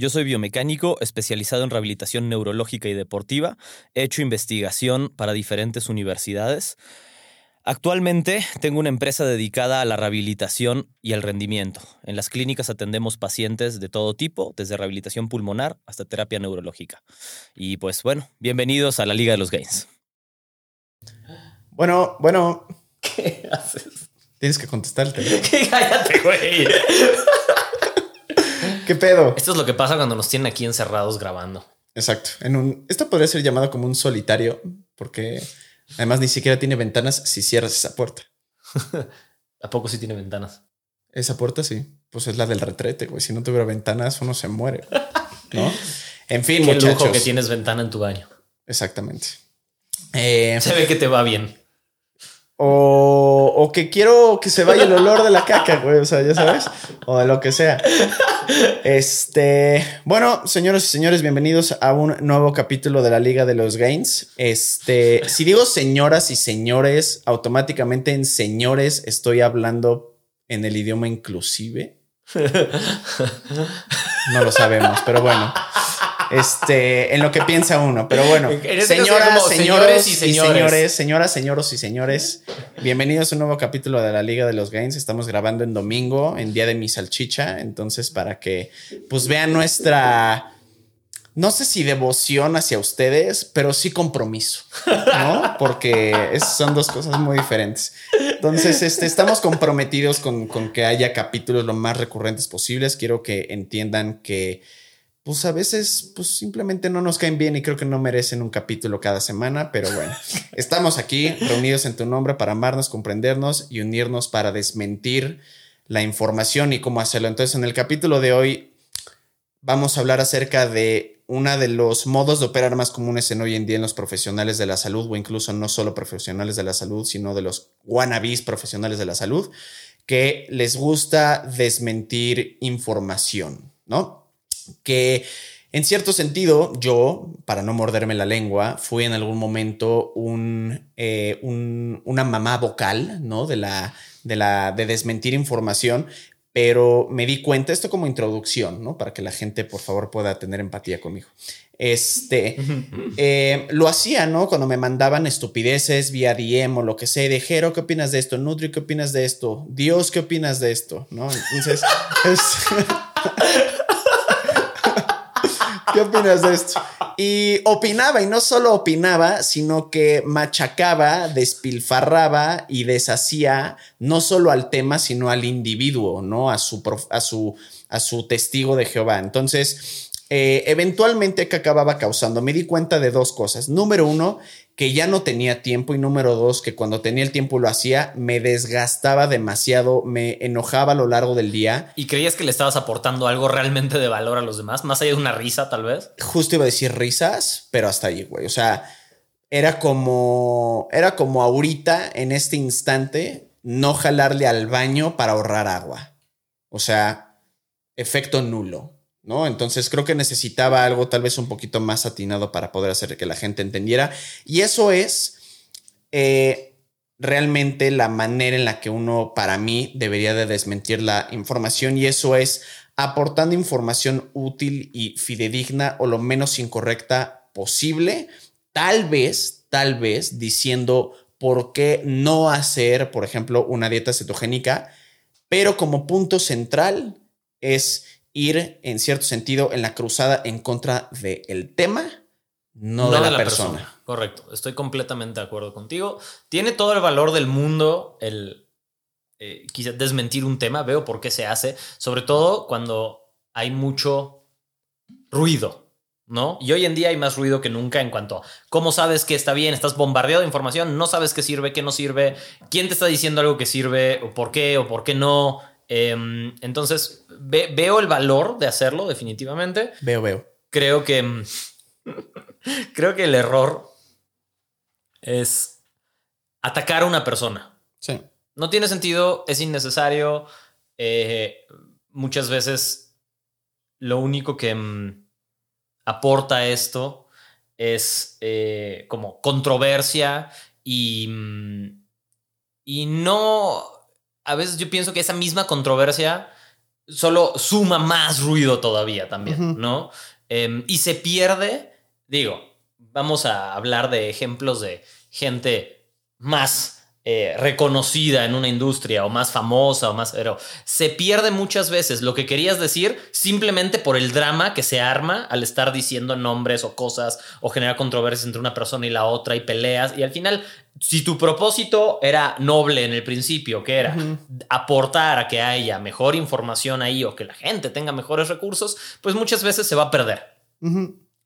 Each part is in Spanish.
Yo soy biomecánico especializado en rehabilitación neurológica y deportiva. He hecho investigación para diferentes universidades. Actualmente tengo una empresa dedicada a la rehabilitación y al rendimiento. En las clínicas atendemos pacientes de todo tipo, desde rehabilitación pulmonar hasta terapia neurológica. Y pues bueno, bienvenidos a la Liga de los Gains. Bueno, bueno, ¿Qué haces? tienes que contestarte. Cállate, güey. ¿Qué pedo? Esto es lo que pasa cuando nos tienen aquí encerrados grabando. Exacto. En un, esto podría ser llamado como un solitario, porque además ni siquiera tiene ventanas si cierras esa puerta. ¿A poco sí tiene ventanas? Esa puerta sí, pues es la del retrete, güey. Si no tuviera ventanas, uno se muere, ¿no? En fin, Qué muchachos. lujo que tienes ventana en tu baño. Exactamente. Eh, Se ve que te va bien. O, o que quiero que se vaya el olor de la caca, güey. O sea, ya sabes. O de lo que sea. Este. Bueno, señoras y señores, bienvenidos a un nuevo capítulo de la Liga de los Gains. Este. Si digo señoras y señores, automáticamente en señores estoy hablando en el idioma inclusive. No lo sabemos, pero bueno. Este, en lo que piensa uno, pero bueno, En este señoras, señores señores y señores. señoras, señoros y señores, bienvenidos a un nuevo capítulo de la Liga de los Gains. Estamos grabando en domingo, en día de mi salchicha, entonces para que pues vean nuestra no sé si devoción hacia ustedes, pero sí compromiso, ¿no? Porque es- son dos cosas muy diferentes. Entonces, este, estamos comprometidos con, con que haya capítulos lo más recurrentes posibles. Quiero que entiendan que, pues a veces, pues simplemente no nos caen bien y creo que no merecen un capítulo cada semana, pero bueno, estamos aquí reunidos en tu nombre para amarnos, comprendernos y unirnos para desmentir la información y cómo hacerlo. Entonces, en el capítulo de hoy vamos a hablar acerca de uno de los modos de operar más comunes en hoy en día en los profesionales de la salud o incluso no solo profesionales de la salud, sino de los wannabes profesionales de la salud que les gusta desmentir información, ¿no? Que en cierto sentido, yo, para no morderme la lengua, fui en algún momento un, eh, un- una mamá vocal, ¿no? De la, de la, de desmentir información, pero me di cuenta, esto como introducción, ¿no? Para que la gente, por favor, pueda tener empatía conmigo. Este, eh, lo hacía, ¿no? Cuando me mandaban estupideces vía DM o lo que sea, y de Jero, ¿qué opinas de esto? Nutri, ¿qué opinas de esto? Dios, ¿qué opinas de esto? ¿No? Entonces, es- ¿qué opinas de esto? Y opinaba, y no solo opinaba, sino que machacaba, despilfarraba y deshacía no solo al tema, sino al individuo, ¿no? A su, a su, a su testigo de Jehová. Entonces, eh, eventualmente, ¿qué acababa causando? Me di cuenta de dos cosas. Número uno, que ya no tenía tiempo y número dos, que cuando tenía el tiempo lo hacía, me desgastaba demasiado, me enojaba a lo largo del día. ¿Y creías que le estabas aportando algo realmente de valor a los demás? Más allá de una risa, tal vez. justo iba a decir risas, pero hasta ahí, güey. O sea, era como, era como ahorita, en este instante, no jalarle al baño para ahorrar agua. O sea, efecto nulo, ¿no? Entonces creo que necesitaba algo tal vez un poquito más atinado para poder hacer que la gente entendiera. Y eso es eh, realmente la manera en la que uno, para mí, debería de desmentir la información y eso es aportando información útil y fidedigna o lo menos incorrecta posible, tal vez, tal vez diciendo por qué no hacer, por ejemplo, una dieta cetogénica, pero como punto central es ir en cierto sentido en la cruzada en contra del tema, no, de, la persona. Correcto. Estoy completamente de acuerdo contigo. Tiene todo el valor del mundo el eh, quizá desmentir un tema. Veo por qué se hace. Sobre todo cuando hay mucho ruido. ¿No? Y hoy en día hay más ruido que nunca en cuanto a cómo sabes que está bien, estás bombardeado de información, no sabes qué sirve, qué no sirve, quién te está diciendo algo que sirve, o por qué, o por qué no. Em, entonces, ve- veo el valor de hacerlo, definitivamente. Veo, veo. Creo que mm, creo que el error es atacar a una persona. Sí. No tiene sentido, es innecesario. eh, muchas veces lo único que mm, aporta esto es eh, como controversia y, y no, a veces yo pienso que esa misma controversia solo suma más ruido todavía también. ¿no? Em, y se pierde, digo, vamos a hablar de ejemplos de gente más eh, reconocida en una industria o más famosa o más, pero se pierde muchas veces lo que querías decir simplemente por el drama que se arma al estar diciendo nombres o cosas o generar controversias entre una persona y la otra y peleas. Y al final si tu propósito era noble en el principio, que era aportar a que haya mejor información ahí o que la gente tenga mejores recursos, pues muchas veces se va a perder.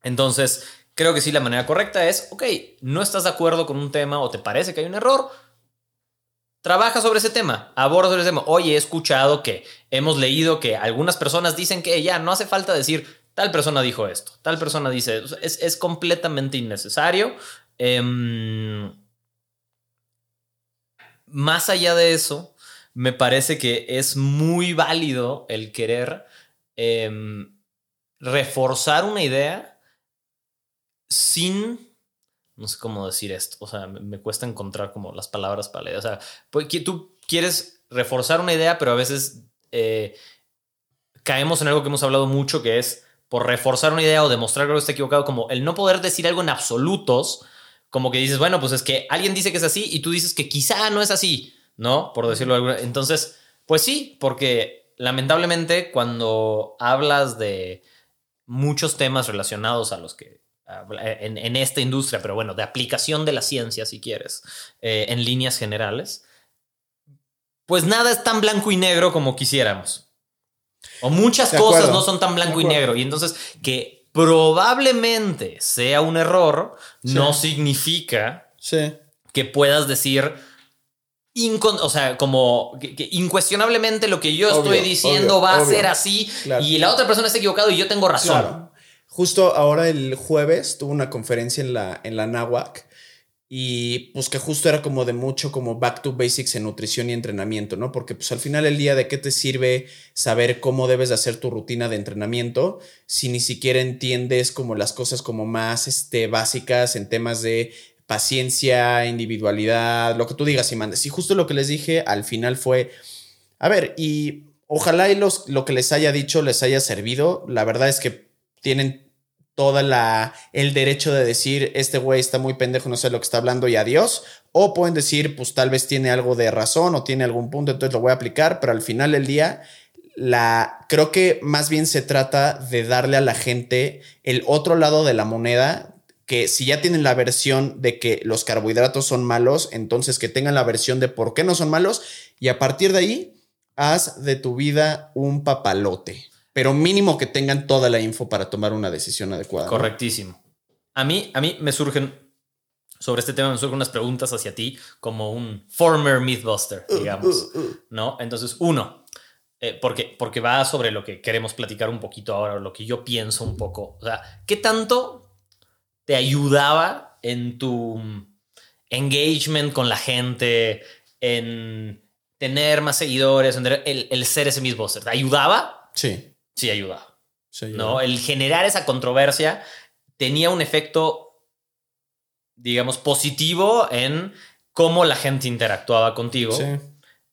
Entonces, creo que sí, la manera correcta es, ok, no estás de acuerdo con un tema o te parece que hay un error, trabaja sobre ese tema, aborda sobre ese tema. Oye, he escuchado que hemos leído que algunas personas dicen que ya no hace falta decir, tal persona dijo esto, tal persona dice, o sea, es, es completamente innecesario. Em, más allá de eso, me parece que es muy válido el querer em, reforzar una idea sin, no sé cómo decir esto, o sea, me, me cuesta encontrar como las palabras para leer, o sea, pues, tú quieres reforzar una idea, pero a veces eh, caemos en algo que hemos hablado mucho, que es por reforzar una idea o demostrar que algo está equivocado, como el no poder decir algo en absolutos, como que dices, bueno, pues es que alguien dice que es así y tú dices que quizá no es así, ¿no? Por decirlo de alguna Entonces, pues sí, porque lamentablemente cuando hablas de muchos temas relacionados a los que en, en esta industria, pero bueno, de aplicación de la ciencia, si quieres, eh, en líneas generales, pues nada es tan blanco y negro como quisiéramos. O muchas De cosas acuerdo. no son tan blanco y negro. Y entonces que probablemente sea un error, Sí. no significa Sí. que puedas decir, incon- o sea, como que, que incuestionablemente lo que yo Obvio, estoy diciendo obvio, va a obvio. ser así Claro. y la otra persona está equivocado y yo tengo razón. Claro. Justo ahora el jueves tuve una conferencia en la, en la y pues que justo era como de mucho como back to basics en nutrición y entrenamiento, ¿no? Porque pues al final del día de qué te sirve saber cómo debes de hacer tu rutina de entrenamiento si ni siquiera entiendes como las cosas como más este, básicas en temas de paciencia, individualidad, lo que tú digas y mandes. Y justo lo que les dije al final fue, a ver, y ojalá y los, lo que les haya dicho les haya servido. La verdad es que tienen toda la el derecho de decir este güey está muy pendejo, no sé lo que está hablando y adiós. O pueden decir, pues tal vez tiene algo de razón o tiene algún punto, entonces lo voy a aplicar, pero al final del día, la creo que más bien se trata de darle a la gente el otro lado de la moneda. Que si ya tienen la versión de que los carbohidratos son malos, entonces que tengan la versión de por qué no son malos, y a partir de ahí, haz de tu vida un papalote pero mínimo que tengan toda la info para tomar una decisión adecuada. ¿no? Correctísimo. A mí, a mí me surgen, sobre este tema me surgen unas preguntas hacia ti como un former Mythbuster, digamos. Uh, uh, ¿No? Entonces, uno, eh, porque, porque va sobre lo que queremos platicar un poquito ahora, lo que yo pienso un poco. O sea, ¿qué tanto te ayudaba en tu engagement con la gente, en tener más seguidores, en el ser ese Mythbuster? ¿Te ayudaba? Sí. Sí, yo- ¿no? El generar esa controversia tenía un efecto, digamos, positivo en cómo la gente interactuaba contigo. Sí.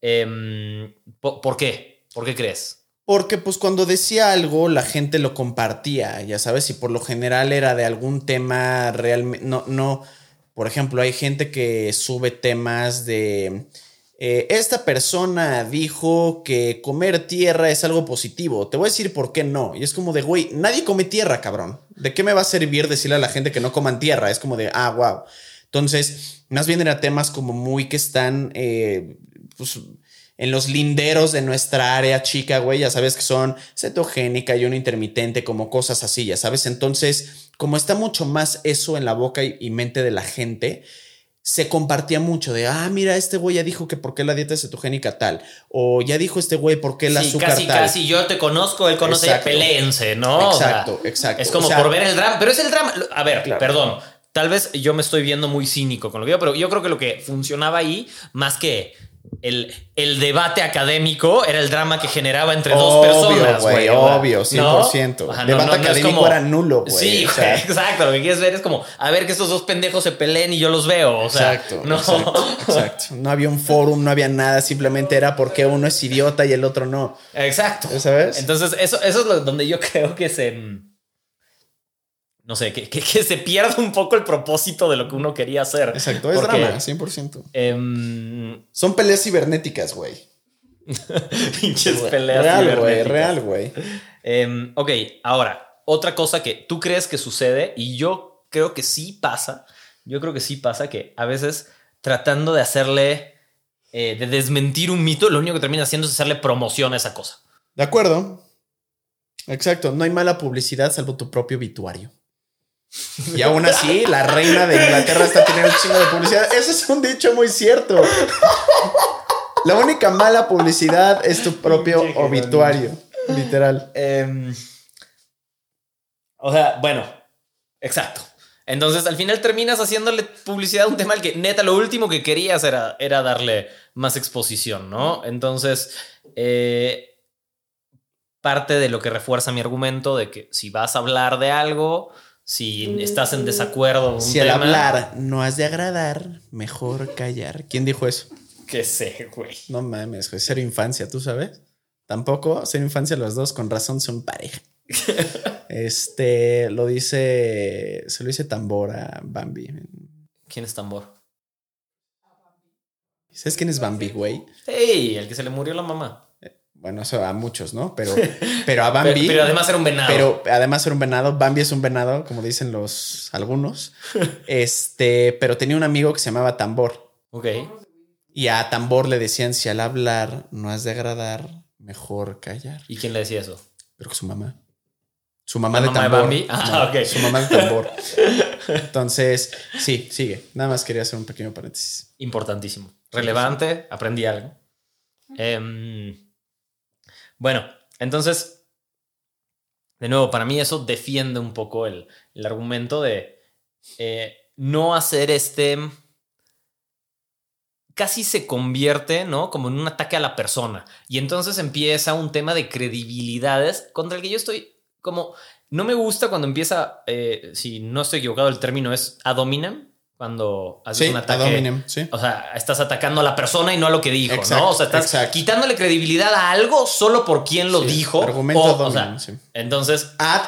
Em, ¿po- ¿Por qué? ¿Por qué crees? Porque pues cuando decía algo la gente lo compartía, ya sabes, y por lo general era de algún tema realmente, no, no, por ejemplo, hay gente que sube temas de, eh, esta persona dijo que comer tierra es algo positivo, te voy a decir por qué no, y es como de, güey, nadie come tierra, cabrón, ¿de qué me va a servir decirle a la gente que no coman tierra? Es como de, ah, wow. Entonces, más bien era temas como muy que están, eh, pues, en los linderos de nuestra área chica, güey, ya sabes que son cetogénica y un intermitente, como cosas así, ya sabes. Entonces, como está mucho más eso en la boca y mente de la gente, se compartía mucho de, ah, mira, este güey ya dijo que por qué la dieta cetogénica tal, o ya dijo este güey por qué el Sí, azúcar casi, tal. casi yo te conozco, él conoce, Exacto. peleense, ¿no? O sea, Exacto, exacto. Es como O sea, por ver el drama, pero es el drama. A ver, Claro. perdón. Tal vez yo me estoy viendo muy cínico con lo que digo, pero yo creo que lo que funcionaba ahí, más que el, el debate académico, era el drama que generaba entre dos personas, güey, obvio, ¿no? 100%. Ajá, Debate académico era nulo, güey, Sí, o sea. exacto. Lo que quieres ver es como, a ver que estos dos pendejos se peleen y yo los veo. O sea, Exacto, no. exacto, exacto. No había un forum, no había nada, simplemente era porque uno es idiota y el otro no. Exacto. ¿Sabes? Entonces, eso, eso es lo- donde yo creo que se. No sé, que, que- que se pierde un poco el propósito de lo que uno quería hacer. Exacto, es Porque, drama, 100%. em, Son peleas cibernéticas, güey. pinches peleas. Real, güey, cibernéticas. real, güey. Em, ok, ahora, otra cosa que tú crees que sucede, y yo creo que sí pasa. Yo creo que sí pasa que a veces tratando de hacerle. eh, de desmentir un mito, lo único que termina haciendo es hacerle promoción a esa cosa. De acuerdo. Exacto, no hay mala publicidad salvo tu propio obituario. Y aún así, la reina de Inglaterra está teniendo un chingo de publicidad. Eso es un dicho muy cierto. La única mala publicidad es tu propio obituario. Literal. Em, o sea, bueno, exacto. Entonces al final terminas haciéndole publicidad a un tema al que neta lo último que querías era, era darle más exposición, ¿no? Entonces, eh, parte de lo que refuerza mi argumento de que si vas a hablar de algo, si estás en desacuerdo Si al hablar no has de agradar, mejor callar. ¿Quién dijo eso? Que sé, güey. No mames, güey. Cero infancia, ¿tú sabes? Tampoco, cero infancia los dos, con razón son pareja. este, lo dice, se lo dice Tambor a Bambi. ¿Quién es tambor? ¿Sabes quién es Bambi, güey? ¡Ey! El que se le murió la mamá. Bueno, eso a muchos, ¿no? Pero, pero a Bambi. pero además era un venado. Pero además era un venado. Bambi es un venado, como dicen los algunos. Este, pero tenía un amigo que se llamaba Tambor. ok. Y a Tambor le decían: si al hablar no has de agradar, mejor callar. ¿Y quién le decía eso? Creo que su mamá. Su mamá ¿La de mamá de tambor. Bambi? Ah. Su mamá de tambor. Entonces, sí, sigue. Nada más quería hacer un pequeño paréntesis. Importantísimo. Relevante, aprendí algo. Em, bueno, entonces, de nuevo, para mí eso defiende un poco el, argumento de eh, no hacer este... Casi se convierte, ¿no? Como en un ataque a la persona. Y entonces empieza un tema de credibilidades contra el que yo estoy como... No me gusta cuando empieza, eh, si no estoy equivocado, el término es ad hominem, cuando haces Sí, un ad ataque. hominem, sí. O sea, estás atacando a la persona y no a lo que dijo, Exacto, ¿no? O sea, estás exacto. quitándole credibilidad a algo solo por quien lo Sí, dijo. argumento o, sea, entonces, Ad,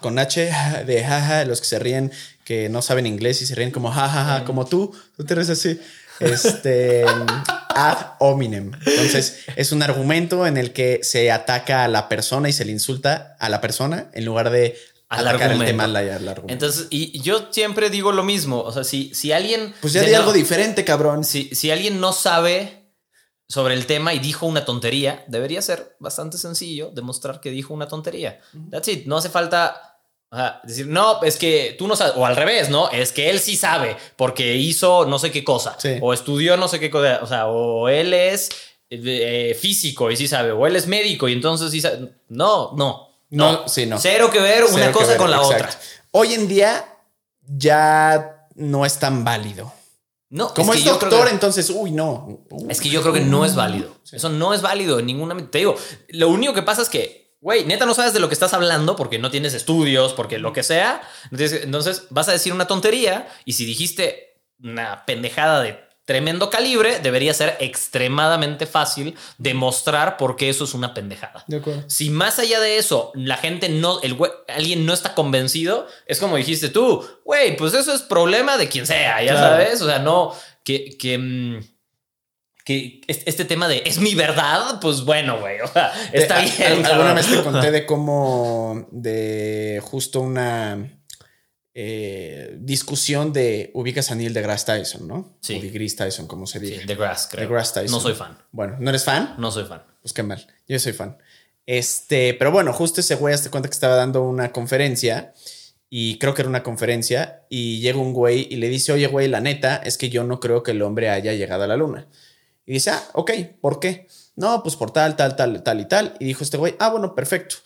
con H de jaja, los que se ríen, que no saben inglés y se ríen como jajaja, como tú, tú te ríes así. Este ad hominem. Entonces, es un argumento en el que se ataca a la persona y se le insulta a la persona en lugar de Al atacar el tema argumento. entonces, y yo siempre digo lo mismo. O sea, si, si alguien. pues ya di no- algo diferente, cabrón. Si, si alguien no sabe sobre el tema y dijo una tontería, debería ser bastante sencillo demostrar que dijo una tontería. That's it. No hace falta decir, no, es que tú no sabes, o al revés, ¿no? Es que él sí sabe porque hizo no sé qué cosa, Sí. o estudió no sé qué cosa, o sea, o él es eh, físico y sí sabe, o él es médico y entonces sí sabe. No, no. No, sí, no. Cero que ver una Cero cosa ver, con la exacto. otra. Hoy en día ya no es tan válido. No, Como que es, doctor, que- entonces, uy, no. Es que yo creo que no es válido. Eso no es válido en ninguna. Te digo, lo único que pasa es que, güey, neta no sabes de lo que estás hablando porque no tienes estudios, porque lo que sea. Entonces, entonces vas a decir una tontería y si dijiste una pendejada de tremendo calibre, debería ser extremadamente fácil demostrar por qué eso es una pendejada. de acuerdo. Si más allá de eso, la gente no, el alguien no está convencido, es como dijiste tú, güey, pues eso es problema de quien sea, ya Claro. sabes, o sea, no, que, que, mm, que es- este tema de es mi verdad, pues bueno, güey, o sea, está bien. al- alguna vez te conté de cómo, de justo una eh, discusión de ubicas a Neil deGrasse Tyson, ¿no? Sí. O deGrasse Tyson, como se Sí, dice. The Grass, creo. DeGrasse Tyson. No soy fan, Bueno, ¿no eres fan? no soy fan. Pues qué mal. Yo soy fan. Este, pero bueno, justo ese güey, hasta cuenta que estaba dando una conferencia y creo que era una conferencia y llega un güey y le dice, oye güey, la neta es que yo no creo que el hombre haya llegado a la luna. Y dice, ah, ok, ¿por qué? No, pues por tal, tal, tal, tal y tal. Y dijo este güey, ah, bueno, perfecto.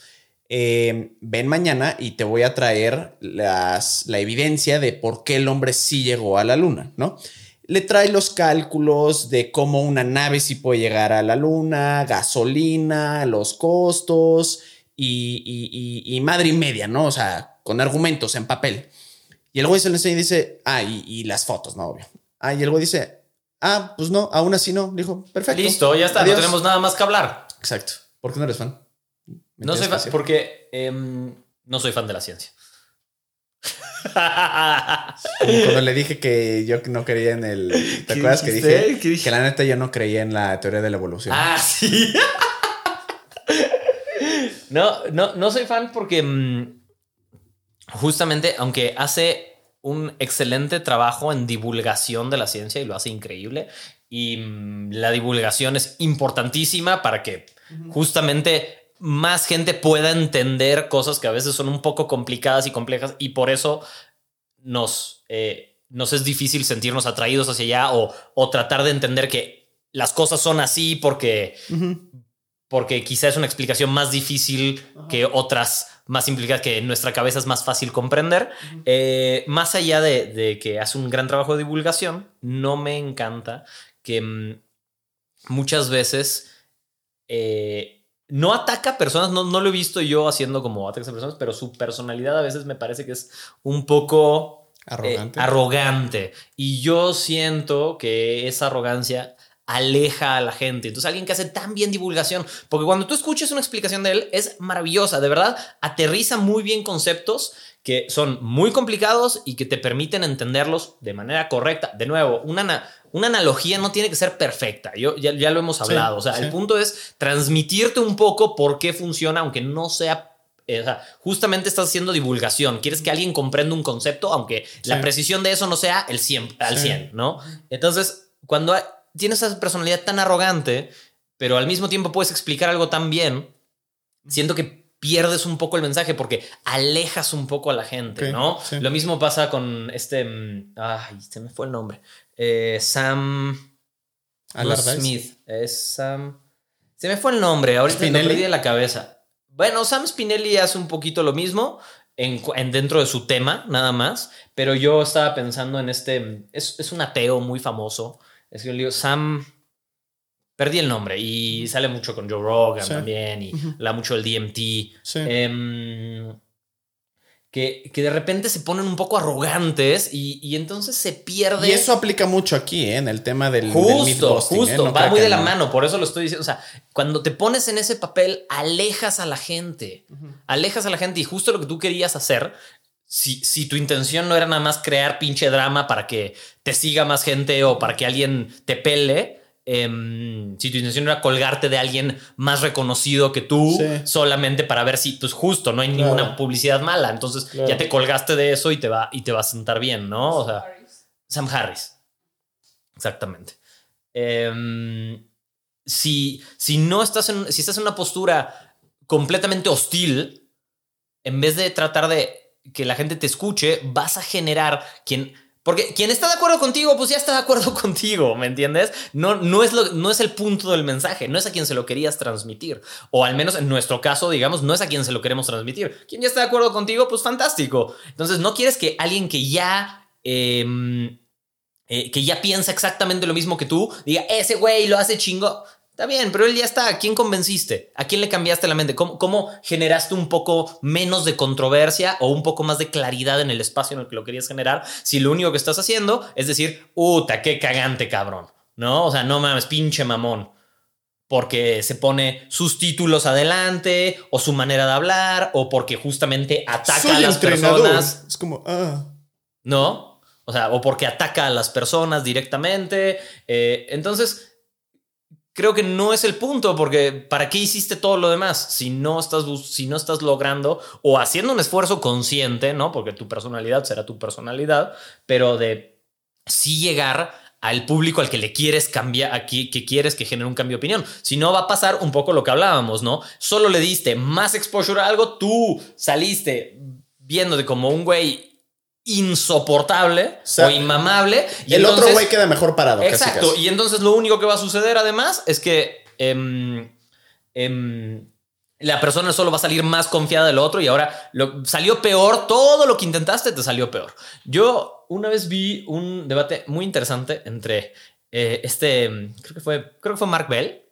Eh, ven mañana y te voy a traer las, la evidencia de por qué el hombre sí llegó a la luna, ¿no? Le trae los cálculos de cómo una nave sí puede llegar a la luna, gasolina, los costos y, y, madre y media, ¿no? O sea, con argumentos en papel. Y el güey se le enseña y dice, ah, y, las fotos, ¿no? Obvio. Ah, y el güey dice, ah, pues no, aún así no. Dijo, perfecto. Listo, ya está, no tenemos nada más que hablar. Exacto. ¿Por qué no eres fan? No soy fan, porque em, no soy fan de la ciencia. Cuando le dije que yo no creía en el. ¿Te acuerdas que dije? Que la neta yo no creía en la teoría de la evolución. Ah, sí. no, no, no soy fan porque mm, justamente, aunque hace un excelente trabajo en divulgación de la ciencia y lo hace increíble. Y mm, la divulgación es importantísima para que justamente más gente pueda entender cosas que a veces son un poco complicadas y complejas y por eso nos, eh, nos es difícil sentirnos atraídos hacia allá o, o, tratar de entender que las cosas son así porque, porque quizá es una explicación más difícil que otras más implicadas que en nuestra cabeza es más fácil comprender. Eh, más allá de, que hace un gran trabajo de divulgación, no me encanta que mm, muchas veces... Eh, no ataca a personas, no, no lo he visto yo haciendo como ataques a personas, pero su personalidad a veces me parece que es un poco eh, arrogante. arrogante. Y yo siento que esa arrogancia aleja a la gente. Entonces, alguien que hace tan bien divulgación, porque cuando tú escuches una explicación de él, es maravillosa, de verdad, aterriza muy bien conceptos que son muy complicados y que te permiten entenderlos de manera correcta. De nuevo, una, una analogía no tiene que ser perfecta, Yo, ya, lo hemos hablado, o sea, el punto es transmitirte un poco por qué funciona, aunque no sea eh, o sea, justamente estás haciendo divulgación. Quieres que alguien comprenda un concepto, aunque la precisión de eso no sea el 100, al 100, ¿no? Entonces, cuando tienes esa personalidad tan arrogante, pero al mismo tiempo puedes explicar algo tan bien, siento que pierdes un poco el mensaje porque alejas un poco a la gente, ¿no? Lo mismo pasa con este. Mm, ay, se me fue el nombre. Eh, Sam. Smith. Es Sam. Se me fue el nombre, ahorita me perdí de la cabeza. Bueno, Sam Spinelli hace un poquito lo mismo en, dentro de su tema, nada más. Pero yo estaba pensando en este. Es, es un ateo muy famoso. Es que lío. Sam. Perdí el nombre y sale mucho con Joe Rogan también y habla mucho del DMT. Em, que, que, de repente se ponen un poco arrogantes y, entonces se pierde. Y eso aplica mucho aquí, ¿eh? en el tema del. Justo, ¿eh? justo. va muy de la mano, por eso lo estoy diciendo. O sea, cuando te pones en ese papel, alejas a la gente. Alejas a la gente y justo lo que tú querías hacer si, si, tu intención no era nada más crear pinche drama para que te siga más gente o para que alguien te pele, Em, si tu intención era colgarte de alguien más reconocido que tú, solamente para ver si, pues justo, no hay ninguna publicidad mala. Entonces ya te colgaste de eso y te va, y te va a sentar bien, ¿no? O sea, Sam Harris. Exactamente. Em, si, si no estás en, si estás en una postura completamente hostil, en vez de tratar de que la gente te escuche, vas a generar quien porque quien está de acuerdo contigo, pues ya está de acuerdo contigo, ¿me entiendes? No, no, es lo, no es el punto del mensaje, no es a quien se lo querías transmitir. O al menos en nuestro caso, digamos, no es a quien se lo queremos transmitir. Quien ya está de acuerdo contigo, pues fantástico. Entonces, no quieres que alguien que ya... Em, eh, que ya piensa exactamente lo mismo que tú, diga, ese güey lo hace chingo. Está bien, pero él ya está. ¿A quién convenciste? ¿A quién le cambiaste la mente? ¿Cómo, generaste un poco menos de controversia o un poco más de claridad en el espacio en el que lo querías generar? Si lo único que estás haciendo es decir, ¡Uta, qué cagante, cabrón! ¿No? O sea, no mames, pinche mamón. Porque se pone sus títulos adelante, o su manera de hablar, o porque justamente ataca a las personas. Es como, ah. ¿No? O sea, o porque ataca a las personas directamente. Eh, entonces creo que no es el punto, porque ¿para qué hiciste todo lo demás si no estás, si no estás logrando o haciendo un esfuerzo consciente, ¿no? Porque tu personalidad será tu personalidad, pero de sí llegar al público al que le quieres cambiar, aquí que quieres que genere un cambio de opinión. Si no, va a pasar un poco lo que hablábamos, ¿no? Solo le diste más exposure a algo, tú saliste viéndote como un güey insoportable o, sea, inmamable. Y el otro güey queda mejor parado. casi, Exacto. casi. Y entonces lo único que va a suceder además es que em, em, la persona solo va a salir más confiada del otro y ahora lo, salió peor. Todo lo que intentaste te salió peor. Yo una vez vi un debate muy interesante entre eh, este, creo que fue, creo que fue Mark Bell,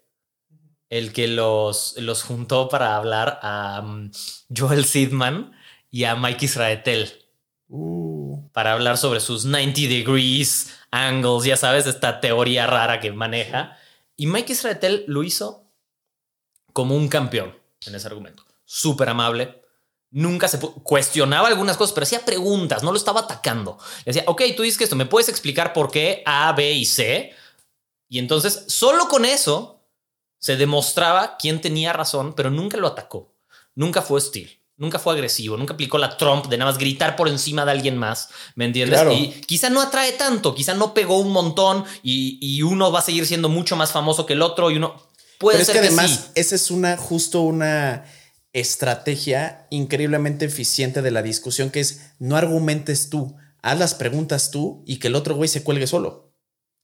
el que los, los juntó para hablar a um, Joel Sidman y a Mike Israetel Uh, para hablar sobre sus 90 degrees angles, ya sabes, esta teoría rara que maneja. Y Mike Israetel lo hizo como un campeón en ese argumento. Súper amable. Nunca se cuestionaba algunas cosas, pero hacía preguntas, no lo estaba atacando. Le decía, ok, tú dices que esto, ¿me puedes explicar por qué A, B y C? Y entonces, solo con eso se demostraba quién tenía razón, pero nunca lo atacó. Nunca fue hostil. Nunca fue agresivo, nunca aplicó la Trump de nada más gritar por encima de alguien más, ¿me entiendes? Claro. Y quizá no atrae tanto, quizá no pegó un montón y, y uno va a seguir siendo mucho más famoso que el otro y uno puede Pero es ser que que, además, sí. esa es una, justo una estrategia increíblemente eficiente de la discusión, que es no argumentes tú, haz las preguntas tú y que el otro güey se cuelgue solo.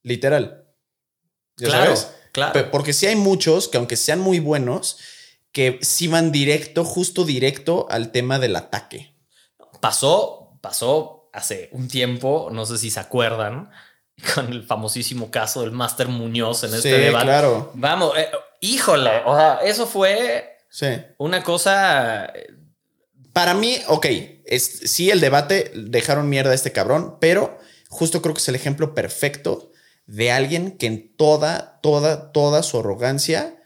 Literal. ¿Ya Claro, sabes? claro. Porque sí hay muchos que, aunque sean muy buenos, que sí van directo, justo directo al tema del ataque. Pasó, pasó hace un tiempo, no sé si se acuerdan, con el famosísimo caso del Máster Muñoz en Sí, este debate. claro. Vamos, eh, híjole, o sea, eso fue Sí. una cosa. eh, Para mí, ok, es, sí, el debate dejaron mierda a este cabrón, pero justo creo que es el ejemplo perfecto de alguien que en toda, toda, toda su arrogancia,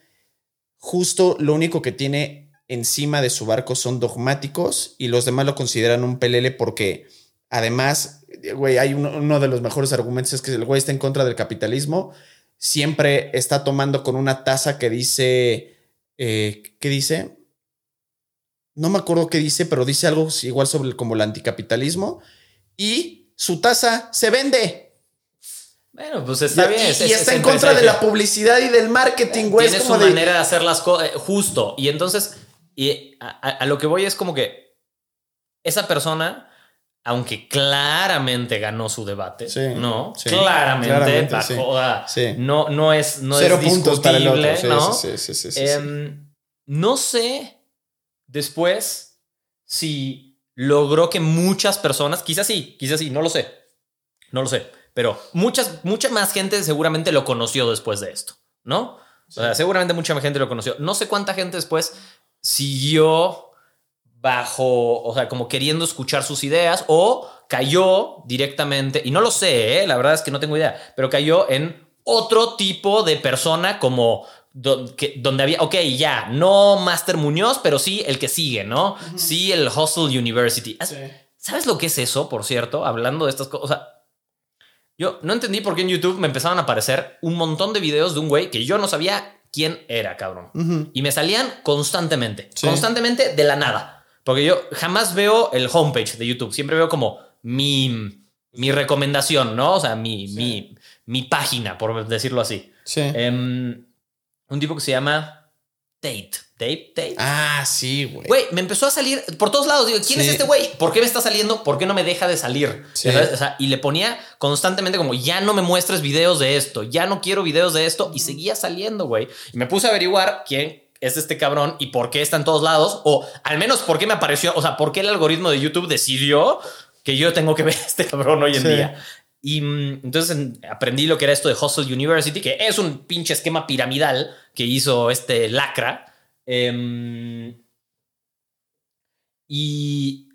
justo lo único que tiene encima de su barco son dogmáticos y los demás lo consideran un pelele porque además, güey, hay uno, de los mejores argumentos es que el güey está en contra del capitalismo, siempre está tomando con una taza que dice, eh, ¿qué dice? No me acuerdo qué dice, pero dice algo igual sobre el- como el anticapitalismo. Y su taza se vende. Bueno, pues está y, bien. y es- es- está es en contra de la publicidad y del marketing, güey. Tiene su de- manera de hacer las cosas justo. Y entonces, y a, lo que voy es como que esa persona, aunque claramente ganó su debate, Sí, ¿no? sí, claramente, Sí. no, no es, no Cero es discutible, ¿no? no sé después si logró que muchas personas, quizás sí, quizás sí, no lo sé, no lo sé, pero muchas, mucha más gente seguramente lo conoció después de esto, ¿no? O sea, seguramente mucha más gente lo conoció. No sé cuánta gente después siguió bajo, o sea, como queriendo escuchar sus ideas o cayó directamente, y no lo sé, ¿eh? la verdad es que no tengo idea, pero cayó en otro tipo de persona como do- que- donde había, ok, ya, no Master Muñoz, pero sí el que sigue, ¿no? Sí, el Hustle University. ¿Has- Sí. ¿Sabes lo que es eso, por cierto? Hablando de estas cosas. O sea, yo no entendí por qué en YouTube me empezaban a aparecer un montón de videos de un güey que yo no sabía quién era, cabrón. Y me salían constantemente, Sí. constantemente de la nada. Porque yo jamás veo el homepage de YouTube, siempre veo como mi, mi recomendación, ¿no? O sea, mi, mi, mi página, por decirlo así. Sí. Em, un tipo que se llama Tate. Tate, Tate. ah, sí, güey. Güey, me empezó a salir por todos lados. Digo, ¿quién Sí. es este güey? ¿Por qué me está saliendo? ¿Por qué no me deja de salir? Sí. Ya sabes, o sea, y le ponía constantemente como, ya no me muestres videos de esto, ya no quiero videos de esto. Y seguía saliendo, güey. Y me puse a averiguar quién es este cabrón y por qué está en todos lados. O al menos por qué me apareció, o sea, por qué el algoritmo de YouTube decidió que yo tengo que ver a este cabrón hoy en Sí. día. Y mm, entonces en- aprendí lo que era esto de Hustle University, que es un pinche esquema piramidal que hizo este lacra. Em, y,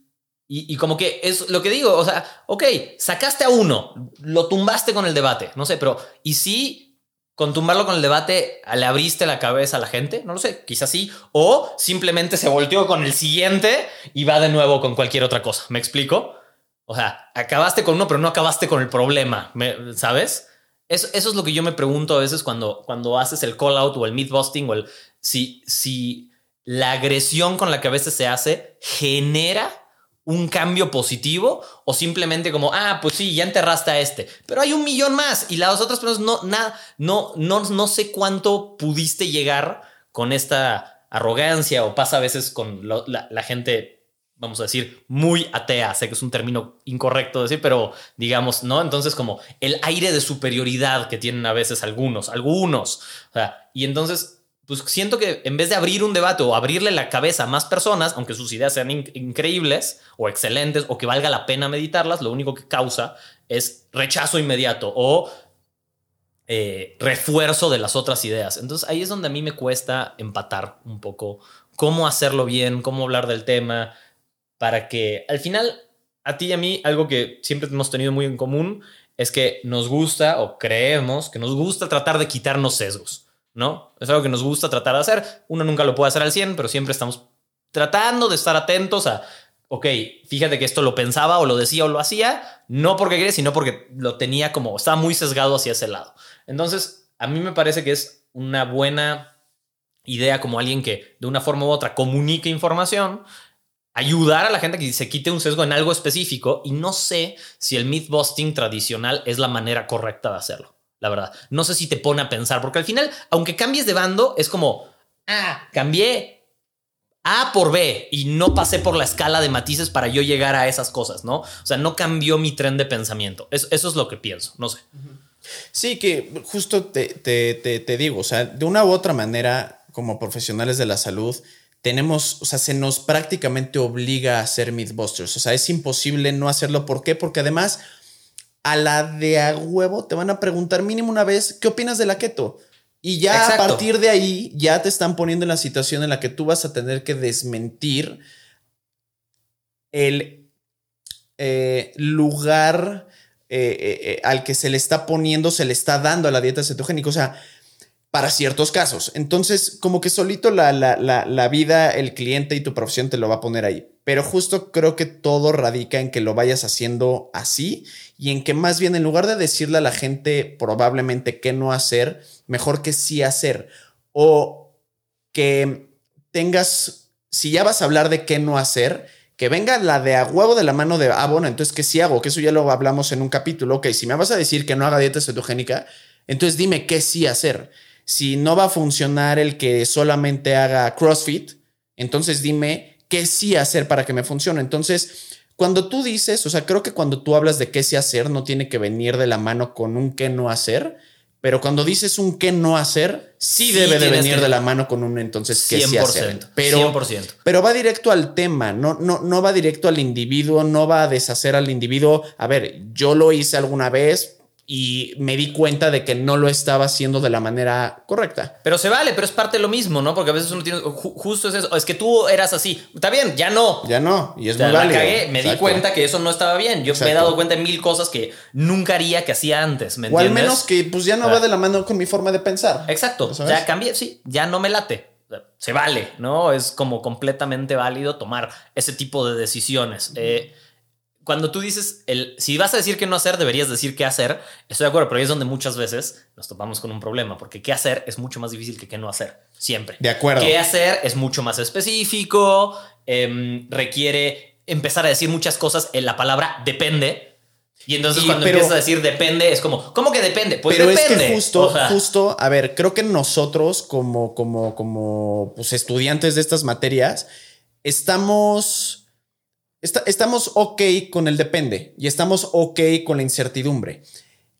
y, como que es lo que digo, o sea, ok, sacaste a uno, lo tumbaste con el debate, no sé, pero ¿y si con tumbarlo con el debate le abriste la cabeza a la gente? No lo sé, quizás sí. O simplemente se volteó con el siguiente y va de nuevo con cualquier otra cosa. ¿Me explico? O sea, acabaste con uno, pero no acabaste con el problema, ¿me- ¿sabes? Eso, eso es lo que yo me pregunto a veces cuando, cuando haces el call out o el myth busting o el si, si la agresión con la que a veces se hace genera un cambio positivo o simplemente como, ah, pues sí, ya enterraste a este, pero hay un millón más y las otras personas no, nada, no, no, no sé cuánto pudiste llegar con esta arrogancia o pasa a veces con la, la gente vamos a decir, muy atea. Sé que es un término incorrecto decir, pero digamos, ¿no? Entonces, como el aire de superioridad que tienen a veces algunos, algunos. O sea, y entonces, pues siento que en vez de abrir un debate o abrirle la cabeza a más personas, aunque sus ideas sean increíbles o excelentes o que valga la pena meditarlas, lo único que causa es rechazo inmediato o eh, refuerzo de las otras ideas. Entonces ahí es donde a mí me cuesta empatar un poco cómo hacerlo bien, cómo hablar del tema, para que al final a ti y a mí algo que siempre hemos tenido muy en común es que nos gusta o creemos que nos gusta tratar de quitarnos sesgos, ¿no? Es algo que nos gusta tratar de hacer. Uno nunca lo puede hacer al 100, pero siempre estamos tratando de estar atentos a, ok, fíjate que esto lo pensaba o lo decía o lo hacía, no porque quería, sino porque lo tenía como, estaba muy sesgado hacia ese lado. Entonces, a mí me parece que es una buena idea como alguien que de una forma u otra comunique información, ayudar a la gente que se quite un sesgo en algo específico y no sé si el mythbusting tradicional es la manera correcta de hacerlo, la verdad. No sé si te pone a pensar, porque al final, aunque cambies de bando, es como, ah, cambié A por B y no pasé por la escala de matices para yo llegar a esas cosas, ¿no? O sea, no cambió mi tren de pensamiento. Eso, eso es lo que pienso, no sé. Sí, que justo te, te, digo, o sea, de una u otra manera, como profesionales de la salud, tenemos, o sea, se nos prácticamente obliga a hacer Mythbusters. O sea, es imposible no hacerlo. ¿Por qué? Porque además, a la de a huevo te van a preguntar mínimo una vez, ¿qué opinas de la keto? Y ya a partir de ahí, ya te están poniendo en la situación en la que tú vas a tener que desmentir el eh, lugar eh, eh, al que se le está poniendo, se le está dando a la dieta cetogénica. O sea, para ciertos casos. Entonces, como que solito la, la, vida, el cliente y tu profesión te lo va a poner ahí. Pero justo creo que todo radica en que lo vayas haciendo así y en que más bien en lugar de decirle a la gente probablemente qué no hacer, mejor que sí hacer. O que tengas, si ya vas a hablar de qué no hacer, que venga la de a huevo de la mano de, ah, bueno, entonces, ¿qué sí hago? Que eso ya lo hablamos en un capítulo. Ok, si me vas a decir que no haga dieta cetogénica, entonces dime qué sí hacer. Si no va a funcionar el que solamente haga CrossFit, entonces dime qué sí hacer para que me funcione. Entonces, cuando tú dices, o sea, creo que cuando tú hablas de qué sí hacer, no tiene que venir de la mano con un qué no hacer, pero cuando dices un qué no hacer, sí, debe de venir de la mano con un entonces qué sí hacer. Pero, 100%. pero va directo al tema, no, no, no va directo al individuo, no va a deshacer al individuo. A ver, yo lo hice alguna vez, y me di cuenta de que no lo estaba haciendo de la manera correcta. Pero se vale, pero es parte de lo mismo, ¿no? Porque a veces uno tiene, justo es eso, es que tú eras así, está bien, ya no. Ya no, y es muy válido. me di cuenta que eso no estaba bien. Yo me he dado cuenta de mil cosas que nunca haría que hacía antes, ¿me O al menos que pues ya no va de la mano con mi forma de pensar. Exacto, ya cambié, sí, ya no me late. Se vale, ¿no? Es como completamente válido tomar ese tipo de decisiones. Eh, cuando tú dices, el, si vas a decir qué no hacer, deberías decir qué hacer. Estoy de acuerdo, pero ahí es donde muchas veces nos topamos con un problema, porque qué hacer es mucho más difícil que qué no hacer, siempre. De acuerdo. Qué hacer es mucho más específico, em, requiere empezar a decir muchas cosas en la palabra depende. Y entonces cuando empiezas a decir depende, es como, ¿cómo que depende? Pues pero es que justo, justo, a ver, creo que nosotros como, como, como pues, estudiantes de estas materias, estamos estamos ok con el depende y estamos ok con la incertidumbre.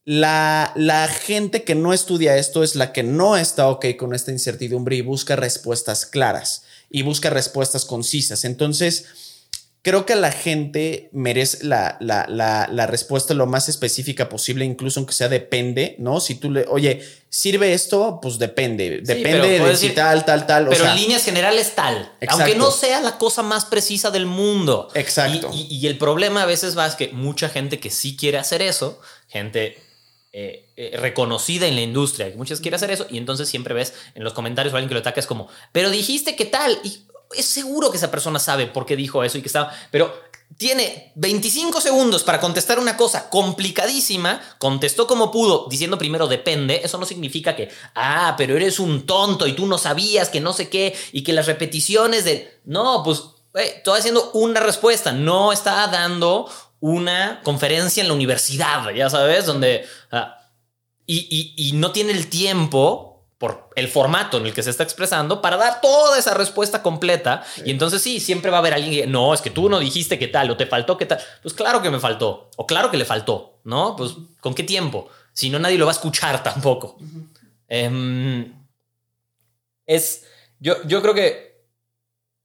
La, la, gente que no estudia esto es la que no está ok con esta incertidumbre y busca respuestas claras y busca respuestas concisas. Entonces, creo que la gente merece la, la, la, la, respuesta lo más específica posible, incluso aunque sea depende, ¿no? Si tú le, oye, ¿sirve esto? Pues depende. Depende de si tal, tal, tal. Pero en líneas generales tal. Aunque no sea la cosa más precisa del mundo. Exacto. Y, el problema a veces va es que mucha gente que sí quiere hacer eso, gente eh, eh, reconocida en la industria, que muchas quiere hacer eso, y entonces siempre ves en los comentarios a alguien que lo ataca, es como, pero dijiste que tal, y es seguro que esa persona sabe por qué dijo eso y que estaba, pero tiene 25 segundos para contestar una cosa complicadísima, contestó como pudo, diciendo primero depende, eso no significa que, ah, pero eres un tonto y tú no sabías que no sé qué y que las repeticiones de, no, pues, estoy haciendo una respuesta, no está dando una conferencia en la universidad, ya sabes, donde, ah, y no tiene el tiempo por el formato en el que se está expresando para dar toda esa respuesta completa. Y entonces sí, siempre va a haber alguien que, no, es que tú no dijiste qué tal o te faltó qué tal. Pues claro que me faltó o claro que le faltó, ¿no? Pues con qué tiempo. Si no, nadie lo va a escuchar tampoco. Em, es, yo, yo creo que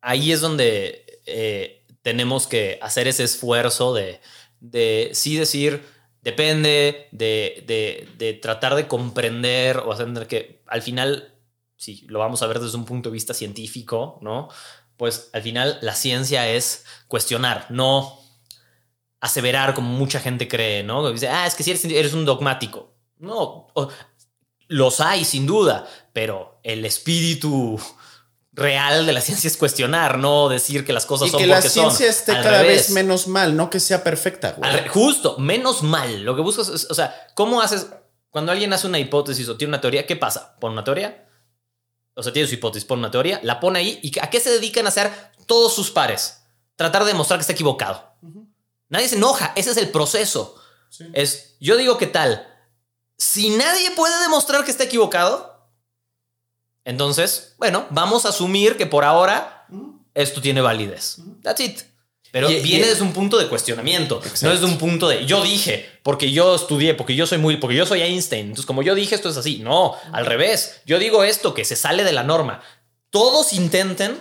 ahí es donde eh, tenemos que hacer ese esfuerzo de, de sí decir, depende de, tratar de comprender o hacer que al final, si lo vamos a ver desde un punto de vista científico, ¿no? Pues al final la ciencia es cuestionar, no aseverar como mucha gente cree, ¿no? Dice, ah, es que si eres, un dogmático. No, los hay sin duda, pero el espíritu real de la ciencia es cuestionar, no decir que las cosas son que la ciencia esté cada vez menos mal, no que sea perfecta. justo, menos mal. Lo que buscas es, o sea, ¿cómo haces cuando alguien hace una hipótesis o tiene una teoría? ¿Qué pasa? Pon una teoría. O sea, tiene su hipótesis, pone una teoría, la pone ahí y ¿a qué se dedican a hacer todos sus pares? Tratar de demostrar que está equivocado. Nadie se enoja, ese es el proceso. Es, yo digo que tal. Si nadie puede demostrar que está equivocado, entonces, bueno, vamos a asumir que por ahora esto tiene validez. That's it. Pero viene desde un punto de cuestionamiento, no desde un punto de yo dije, porque yo estudié, porque yo soy muy, porque yo soy Einstein. Entonces, como yo dije, esto es así. No, al revés. Yo digo esto que se sale de la norma. Todos intenten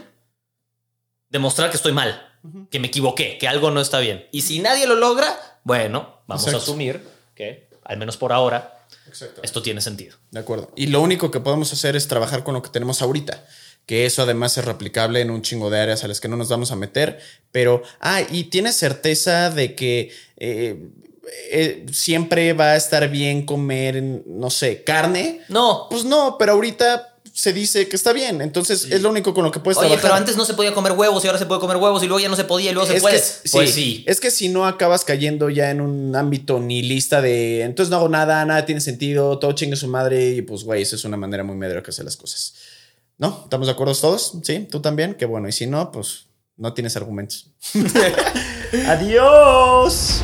demostrar que estoy mal, que me equivoqué, que algo no está bien. Y si nadie lo logra, bueno, vamos a asumir que, al menos por ahora, esto tiene sentido. De acuerdo. Y lo único que podemos hacer es trabajar con lo que tenemos ahorita que eso además es replicable en un chingo de áreas a las que no nos vamos a meter, pero, ah, y tienes certeza de que eh, eh, siempre va a estar bien comer, no sé, carne. No. Pues no, pero ahorita se dice que está bien. Entonces es lo único con lo que puedes Oye, pero antes no se podía comer huevos y ahora se puede comer huevos y luego ya no se podía y luego se puede. pues sí, Es que si no acabas cayendo ya en un ámbito ni lista de entonces no hago nada, nada tiene sentido, todo chingue su madre y pues güey, esa es una manera muy media que hacer las cosas. ¿No? ¿Estamos de acuerdo todos? ¿Sí? ¿Tú también? Qué bueno. Y si no, pues no tienes argumentos. Adiós.